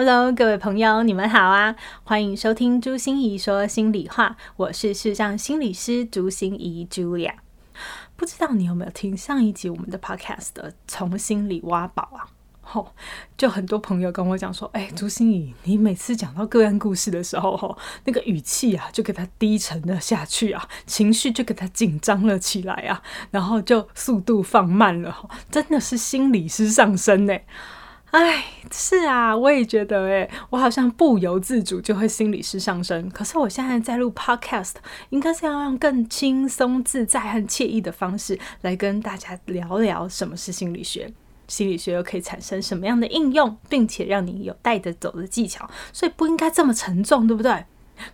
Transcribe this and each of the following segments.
Hello，各位朋友，你们好啊！欢迎收听朱心仪说心里话，我是世上心理师朱心仪 Julia。不知道你有没有听上一集我们的 Podcast 的从心里挖宝啊？吼、就很多朋友跟我讲说，哎，朱心仪，你每次讲到个案故事的时候，吼，那个语气啊，就给它低沉了下去啊，情绪就给它紧张了起来啊，然后就速度放慢了，真的是心理师上身呢。哎，是啊，我也觉得，哎，我好像不由自主就会心理师上身。可是我现在在录 Podcast，应该是要用更轻松自在和惬意的方式来跟大家聊聊什么是心理学，心理学又可以产生什么样的应用，并且让你有带着走的技巧，所以不应该这么沉重，对不对？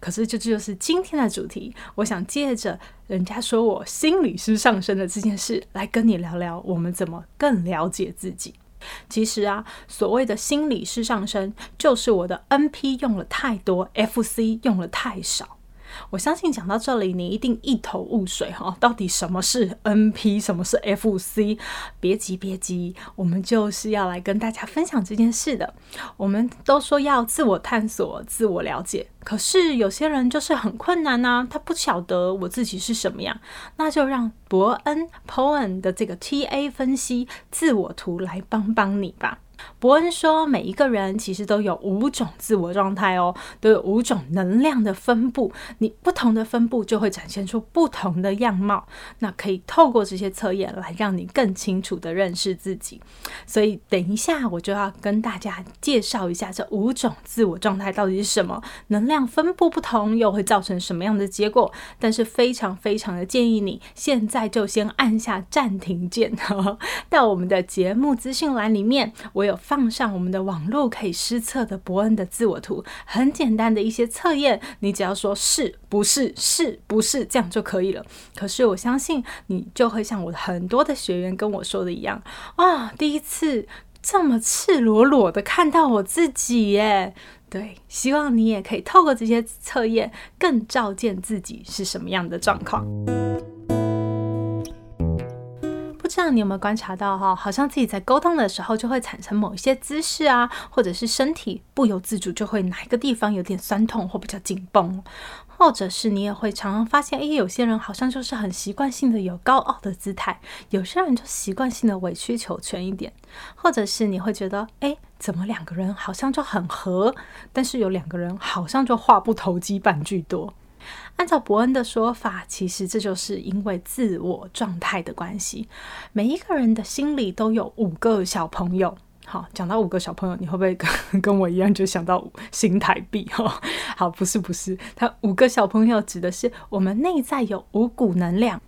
可是这就是今天的主题，我想借着人家说我心理师上身的这件事，来跟你聊聊我们怎么更了解自己。其实啊，所谓的心理师上升，就是我的 NP 用了太多，FC 用了太少。我相信讲到这里，你一定一头雾水哈，到底什么是 NP，什么是 FC？别急，别急，我们就是要来跟大家分享这件事的。我们都说要自我探索、自我了解，可是有些人就是很困难呐、他不晓得我自己是什么样，那就让伯恩 POEN 的这个 TA 分析自我图来帮帮你吧。伯恩说，每一个人其实都有五种自我状态哦，都有五种能量的分布。你不同的分布就会展现出不同的样貌。那可以透过这些测验来让你更清楚地认识自己。所以等一下我就要跟大家介绍一下这五种自我状态到底是什么，能量分布不同又会造成什么样的结果。但是非常非常的建议你现在就先按下暂停键，到我们的节目资讯栏里面，我有。放上我们的网络可以施测的伯恩的自我图，很简单的一些测验，你只要说是不是是不是这样就可以了。可是我相信你就会像我很多的学员跟我说的一样啊，第一次这么赤裸裸的看到我自己耶。对，希望你也可以透过这些测验更照见自己是什么样的状况。这样你有没有观察到哈？好像自己在沟通的时候就会产生某一些姿势啊，或者是身体不由自主就会哪一个地方有点酸痛或比较紧绷，或者是你也会常常发现，哎，有些人好像就是很习惯性的有高傲的姿态，有些人就习惯性的委曲求全一点，或者是你会觉得，哎，怎么两个人好像就很合，但是有两个人好像就话不投机半句多。按照伯恩的说法，其实这就是因为自我状态的关系。每一个人的心里都有五个小朋友。好，讲到五个小朋友，你会不会跟跟我一样就想到新台币？哈，好，不是不是，他五个小朋友指的是我们内在有五股能量。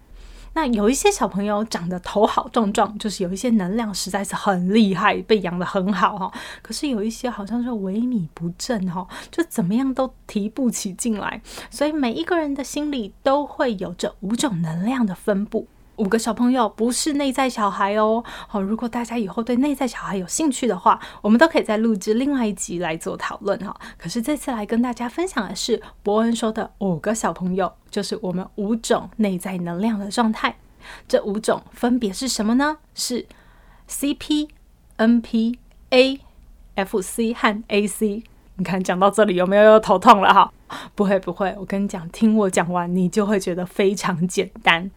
那有一些小朋友长得头好壮壮，就是有一些能量实在是很厉害，被养的很好哈。可是有一些好像是萎靡不振哈，就怎么样都提不起劲来。所以每一个人的心里都会有着五种能量的分布。五个小朋友不是内在小孩哦。好，如果大家以后对内在小孩有兴趣的话，我们都可以再录制另外一集来做讨论哈。可是这次来跟大家分享的是伯恩说的五个小朋友，就是我们五种内在能量的状态。这五种分别是什么呢？是 CP、NP、A、FC 和 AC。你看讲到这里有没有又头痛了哈？不会不会，我跟你讲，听我讲完，你就会觉得非常简单。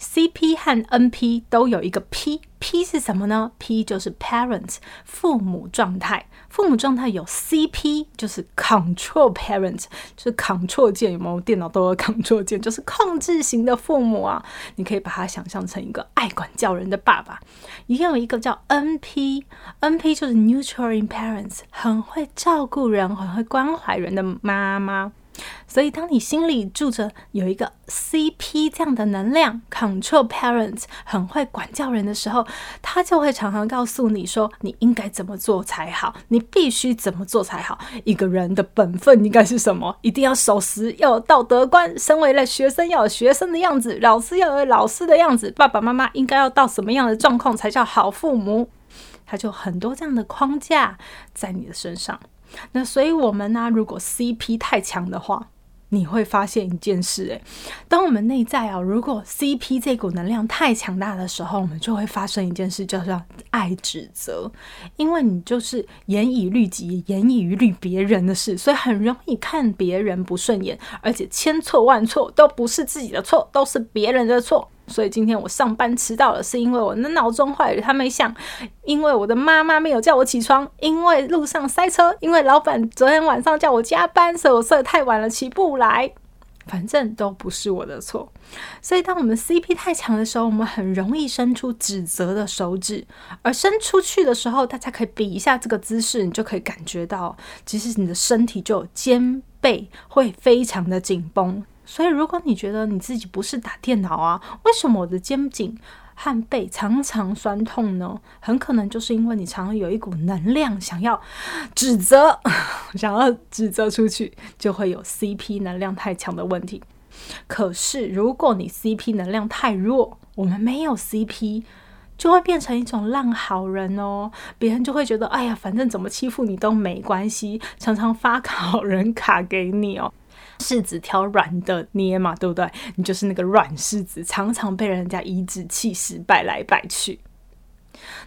CP 和 NP 都有一个 P，P 是什么呢？P 就是 parent 父母状态，父母状态有 CP 就是 control parent，就是 control 键，有没有？电脑都有 control 键，就是控制型的父母啊。你可以把它想象成一个爱管教人的爸爸。也有一个叫 NP，NP 就是 NEUTURING parents，很会照顾人，很会关怀人的妈妈。所以，当你心里住着有一个 CP 这样的能量，Control Parent 很会管教人的时候，他就会常常告诉你说，你应该怎么做才好，你必须怎么做才好。一个人的本分应该是什么？一定要守时，要有道德观。身为了学生，要有学生的样子；老师要有老师的样子。爸爸妈妈应该要到什么样的状况才叫好父母？他就很多这样的框架在你的身上。那所以，我们呢、如果 CP 太强的话，你会发现一件事，诶，当我们内在啊，如果 CP 这股能量太强大的时候，我们就会发生一件事，叫做爱指责，因为你就是严以律己，严以律别人的事，所以很容易看别人不顺眼，而且千错万错都不是自己的错，都是别人的错。所以今天我上班迟到了，是因为我的闹钟坏了，他没响；因为我的妈妈没有叫我起床；因为路上塞车；因为老板昨天晚上叫我加班，所以我睡得太晚了，起不来。反正都不是我的错。所以当我们 CP 太强的时候，我们很容易伸出指责的手指，而伸出去的时候，大家可以比一下这个姿势，你就可以感觉到，其实你的身体就肩背会非常的紧绷。所以，如果你觉得你自己不是打电脑啊，为什么我的肩颈和背常常酸痛呢？很可能就是因为你常常有一股能量想要指责，想要指责出去，就会有 CP 能量太强的问题。可是，如果你 CP 能量太弱，我们没有 CP，就会变成一种烂好人哦。别人就会觉得，哎呀，反正怎么欺负你都没关系，常常发 好人卡给你哦。柿子挑软的捏嘛，对不对？你就是那个软柿子，常常被人家颐指气使，摆来摆去。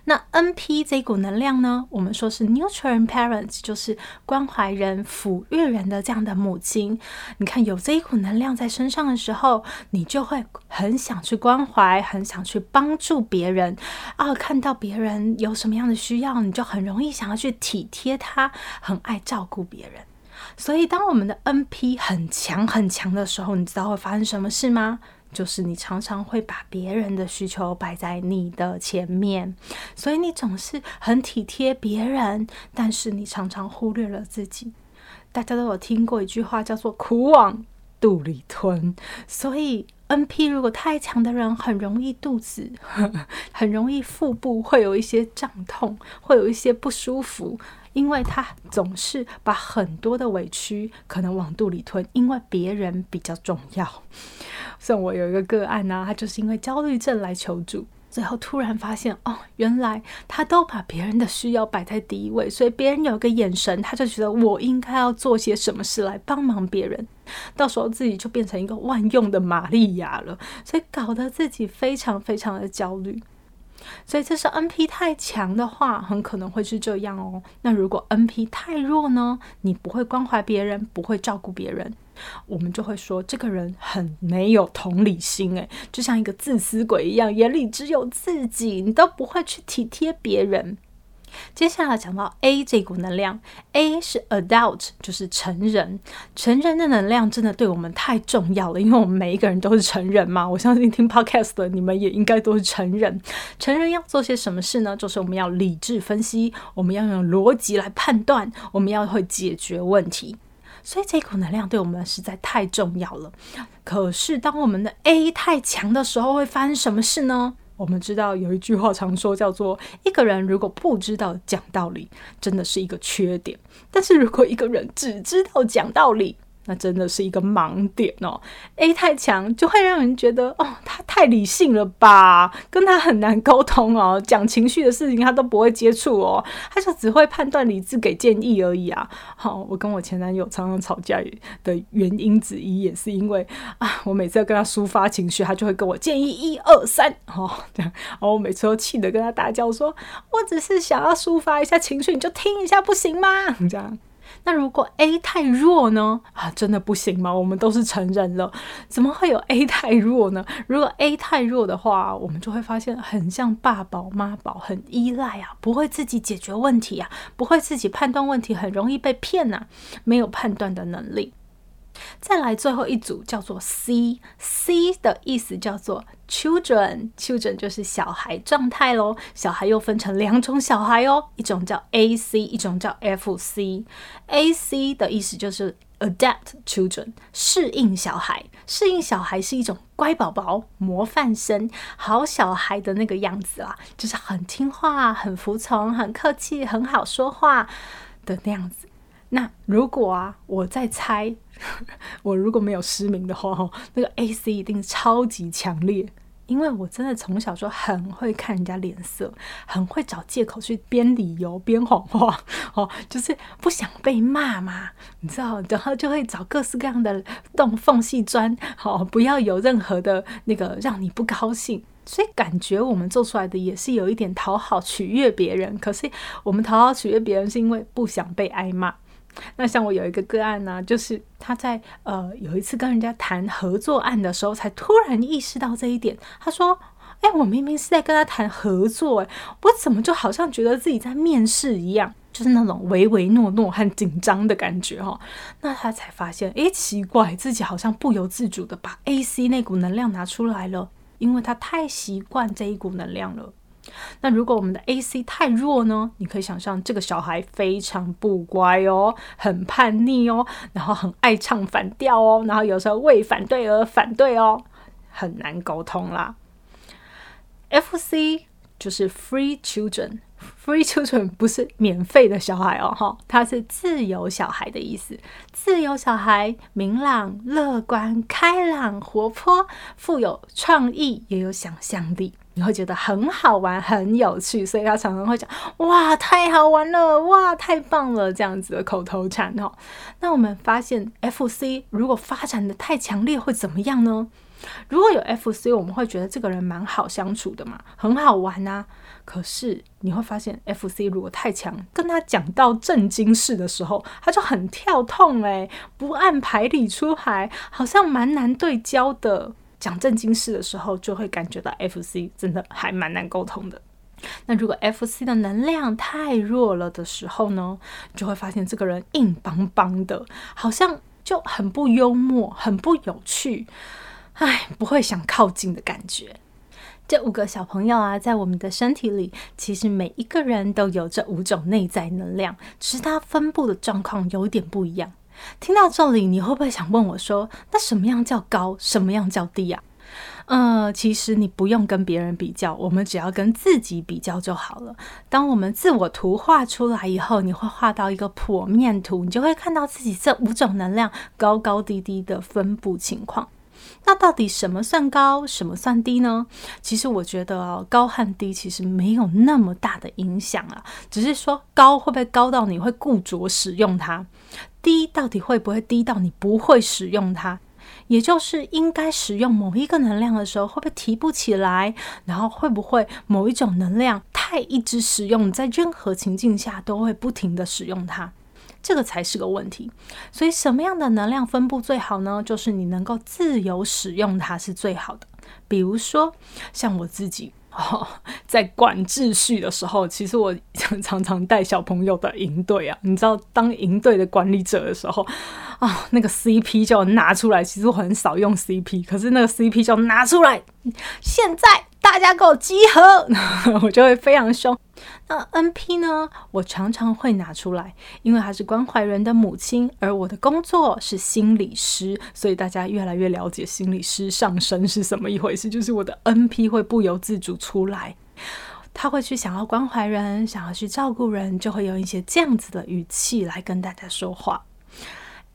那 NP 这股能量呢？我们说是 nutrient parents 就是关怀人、抚育人的这样的母亲。你看有这一股能量在身上的时候，你就会很想去关怀，很想去帮助别人啊。看到别人有什么样的需要，你就很容易想要去体贴他，很爱照顾别人。所以，当我们的 NP 很强很强的时候，你知道会发生什么事吗？就是你常常会把别人的需求摆在你的前面，所以你总是很体贴别人，但是你常常忽略了自己。大家都有听过一句话，叫做“苦往肚里吞”。所以，NP 如果太强的人，很容易肚子，很容易腹部会有一些胀痛，会有一些不舒服。因为他总是把很多的委屈可能往肚里吞，因为别人比较重要。像我有一个个案呢、他就是因为焦虑症来求助，最后突然发现哦，原来他都把别人的需要摆在第一位，所以别人有个眼神，他就觉得我应该要做些什么事来帮忙别人，到时候自己就变成一个万用的玛利亚了，所以搞得自己非常非常的焦虑。所以这是 NP 太强的话，很可能会是这样哦。那如果 NP 太弱呢？你不会关怀别人，不会照顾别人，我们就会说这个人很没有同理心，诶，就像一个自私鬼一样，眼里只有自己，你都不会去体贴别人。接下来讲到 A 这股能量，A 是 adult，就是成人。成人的能量真的对我们太重要了，因为我们每一个人都是成人嘛。我相信听 podcast 的你们也应该都是成人。成人要做些什么事呢？就是我们要理智分析，我们要用逻辑来判断，我们要会解决问题。所以这股能量对我们实在太重要了。可是当我们的 A 太强的时候，会发生什么事呢？我们知道有一句话常说，叫做“一个人如果不知道讲道理，真的是一个缺点；但是如果一个人只知道讲道理”，那真的是一个盲点哦。A 太强就会让人觉得哦，他太理性了吧，跟他很难沟通哦，讲情绪的事情他都不会接触哦，他就只会判断理智给建议而已啊。好，我跟我前男友常常吵架的原因之一也是因为啊，我每次要跟他抒发情绪，他就会跟我建议一二三，哦，这样，然后我每次都气得跟他大叫说，我只是想要抒发一下情绪，你就听一下不行吗？这样。那如果 A 太弱呢？啊，真的不行吗？我们都是成人了，怎么会有 A 太弱呢？如果 A 太弱的话，我们就会发现很像爸宝妈宝，很依赖啊，不会自己解决问题啊，不会自己判断问题，很容易被骗呐、啊，没有判断的能力。再来最后一组叫做 C，C 的意思叫做 children，children 就是小孩状态喽。小孩又分成两种小孩哦，一种叫 AC，一种叫 FC。AC 的意思就是 adapt children，适应小孩。适应小孩是一种乖宝宝、模范生、好小孩的那个样子啦，就是很听话、很服从、很客气、很好说话的那样子。那如果啊，我在猜，我如果没有失明的话，那个 AC 一定超级强烈，因为我真的从小就很会看人家脸色，很会找借口去编理由、编谎话，哦，就是不想被骂嘛，你知道，然后就会找各式各样的洞缝隙钻，好，不要有任何的那个让你不高兴，所以感觉我们做出来的也是有一点讨好、取悦别人，可是我们讨好、取悦别人是因为不想被挨骂。那像我有一个个案呢、就是他在呃有一次跟人家谈合作案的时候，才突然意识到这一点。他说：“哎，我明明是在跟他谈合作，哎，我怎么就好像觉得自己在面试一样，就是那种唯唯诺诺和紧张的感觉哈。”那他才发现，哎，奇怪，自己好像不由自主的把 AC 那股能量拿出来了，因为他太习惯这一股能量了。那如果我们的 AC 太弱呢？你可以想象这个小孩非常不乖哦，很叛逆哦，然后很爱唱反调哦，然后有时候为反对而反对哦，很难沟通啦。FC 就是 Free Children。Free children 不是免费的小孩哦，哈，它是自由小孩的意思。自由小孩明朗、乐观、开朗、活泼、富有创意，也有想象力，你会觉得很好玩、很有趣，所以他常常会讲：“哇，太好玩了！哇，太棒了！”这样子的口头禅哈。那我们发现，FC 如果发展得太强烈，会怎么样呢？如果有 FC，我们会觉得这个人蛮好相处的嘛，很好玩啊。可是你会发现，FC 如果太强，跟他讲到正经事的时候，他就很跳痛诶，不按牌理出牌，好像蛮难对焦的。讲正经事的时候，就会感觉到 FC 真的还蛮难沟通的。那如果 FC 的能量太弱了的时候呢，就会发现这个人硬邦邦的，好像就很不幽默，很不有趣。唉，不会想靠近的感觉。这五个小朋友啊，在我们的身体里，其实每一个人都有这五种内在能量，只是它分布的状况有点不一样。听到这里，你会不会想问我说：“那什么样叫高？什么样叫低呀？”呃，其实你不用跟别人比较，我们只要跟自己比较就好了。当我们自我图画出来以后，你会画到一个剖面图，你就会看到自己这五种能量高高低低的分布情况。那到底什么算高，什么算低呢？其实我觉得哦，高和低其实没有那么大的影响啊，只是说高会不会高到你会固着使用它，低到底会不会低到你不会使用它？也就是应该使用某一个能量的时候，会不会提不起来？然后会不会某一种能量太一直使用，在任何情境下都会不停地使用它？这个才是个问题，所以什么样的能量分布最好呢？就是你能够自由使用它是最好的。比如说，像我自己哦，在管秩序的时候，其实我常常带小朋友的营队啊，你知道，当营队的管理者的时候啊、那个 CP 就要拿出来。其实我很少用 CP，可是那个 CP 就要拿出来。现在大家给我集合，我就会非常凶。那 NP 呢？我常常会拿出来，因为她是关怀人的母亲，而我的工作是心理师，所以大家越来越了解心理师上升是什么一回事。就是我的 NP 会不由自主出来，他会去想要关怀人，想要去照顾人，就会用一些这样子的语气来跟大家说话。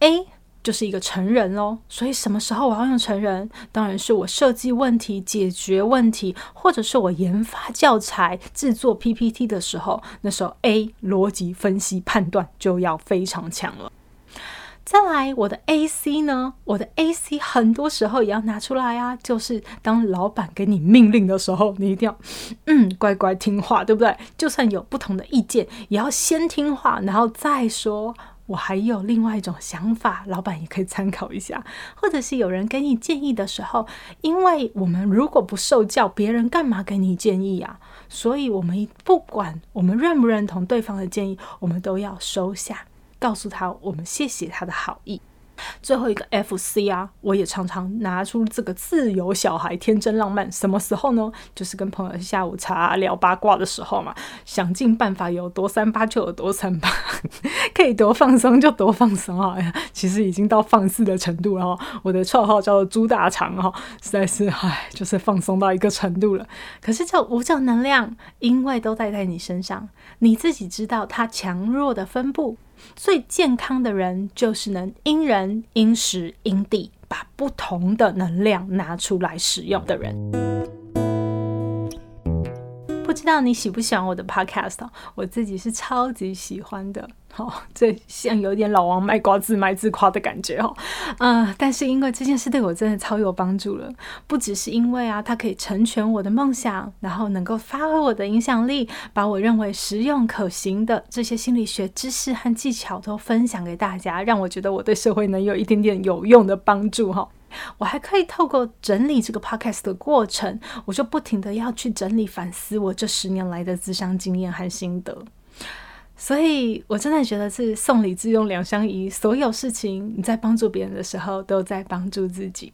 A。就是一个成人喽，所以什么时候我要用成人？当然是我设计问题、解决问题，或者是我研发教材、制作 PPT 的时候，那时候 A 逻辑分析判断就要非常强了。再来，我的 AC 呢？我的 AC 很多时候也要拿出来啊，就是当老板给你命令的时候，你一定要嗯乖乖听话，对不对？就算有不同的意见，也要先听话，然后再说。我还有另外一种想法，老板也可以参考一下，或者是有人给你建议的时候，因为我们如果不受教，别人干嘛给你建议啊？所以，我们不管我们认不认同对方的建议，我们都要收下，告诉他我们谢谢他的好意。最后一个 F C 啊，我也常常拿出这个自由小孩天真浪漫，什么时候呢？就是跟朋友下午茶聊八卦的时候嘛，想尽办法有多三八就有多三八，可以多放松就多放松啊！其实已经到放肆的程度了哈。我的绰号叫做猪大肠哈，实在是唉，就是放松到一个程度了。可是这五种能量，因为都带在你身上，你自己知道它强弱的分布。最健康的人就是能因人因时因地把不同的能量拿出来使用的人。不知道你喜不喜欢我的 podcast？我自己是超级喜欢的。好，这像有点老王卖瓜自卖自夸的感觉哦。嗯，但是因为这件事对我真的超有帮助了，不只是因为啊，它可以成全我的梦想，然后能够发挥我的影响力，把我认为实用可行的这些心理学知识和技巧都分享给大家，让我觉得我对社会能有一点点有用的帮助哈。我还可以透过整理这个 podcast 的过程，我就不停的要去整理反思我这十年来的自商经验和心得。所以，我真的觉得是送礼自用两相宜。所有事情你在帮助别人的时候，都在帮助自己。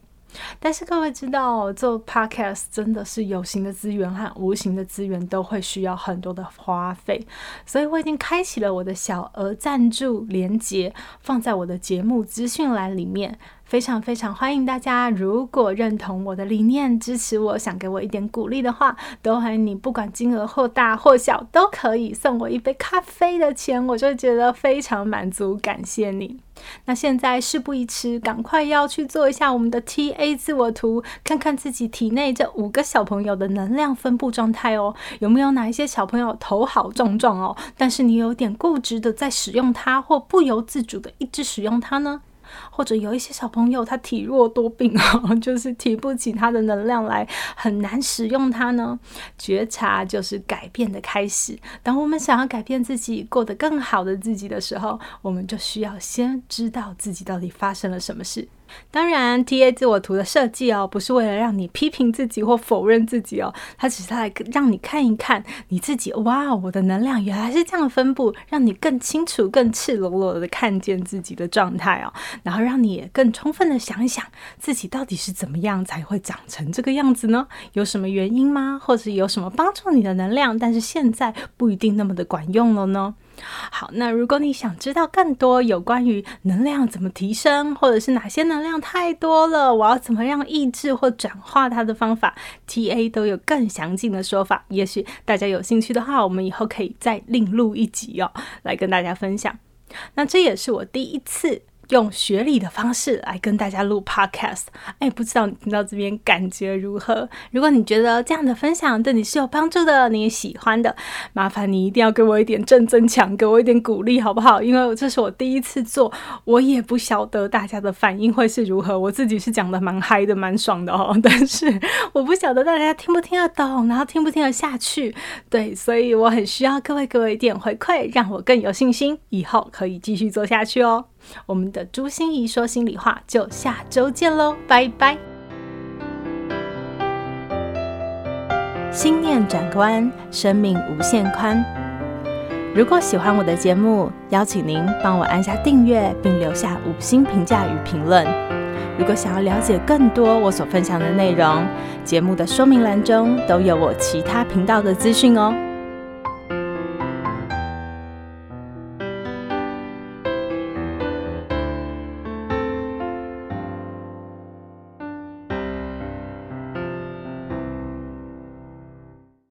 但是各位知道，做 podcast 真的是有形的资源和无形的资源都会需要很多的花费。所以我已经开启了我的小额赞助连接，放在我的节目资讯栏里面。非常非常欢迎大家，如果认同我的理念，支持我，想给我一点鼓励的话，都欢迎你，不管金额或大或小，都可以送我一杯咖啡的钱，我就觉得非常满足，感谢你。那现在事不宜迟，赶快要去做一下我们的 TA 自我图，看看自己体内这五个小朋友的能量分布状态哦，有没有哪一些小朋友头好壮壮哦，但是你有点固执的在使用它，或不由自主的一直使用它呢？或者有一些小朋友，他体弱多病啊，就是提不起他的能量来，很难使用它呢。觉察就是改变的开始。当我们想要改变自己，过得更好的自己的时候，我们就需要先知道自己到底发生了什么事。当然，TA 自我图的设计哦，不是为了让你批评自己或否认自己哦，它只是来让你看一看你自己。哇，我的能量原来是这样分布，让你更清楚、更赤裸裸的看见自己的状态哦，然后让你也更充分的想一想自己到底是怎么样才会长成这个样子呢？有什么原因吗？或者有什么帮助你的能量，但是现在不一定那么的管用了呢？好，那如果你想知道更多有关于能量怎么提升，或者是哪些能量太多了，我要怎么样抑制或转化它的方法，TA 都有更详尽的说法。也许大家有兴趣的话，我们以后可以再另录一集哦，来跟大家分享。那这也是我第一次。用学理的方式来跟大家录 podcast，哎，不知道你听到这边感觉如何？如果你觉得这样的分享对你是有帮助的，你也喜欢的，麻烦你一定要给我一点正增强，给我一点鼓励，好不好？因为这是我第一次做，我也不晓得大家的反应会是如何。我自己是讲的蛮嗨的，蛮爽的哦，但是我不晓得大家听不听得懂，然后听不听得下去。对，所以我很需要各位给我一点回馈，让我更有信心，以后可以继续做下去哦。我们的朱心怡说心里话，就下周见喽，拜拜！心念转关，生命无限宽。如果喜欢我的节目，邀请您帮我按下订阅，并留下五星评价与评论。如果想要了解更多我所分享的内容，节目的说明栏中都有我其他频道的资讯哦。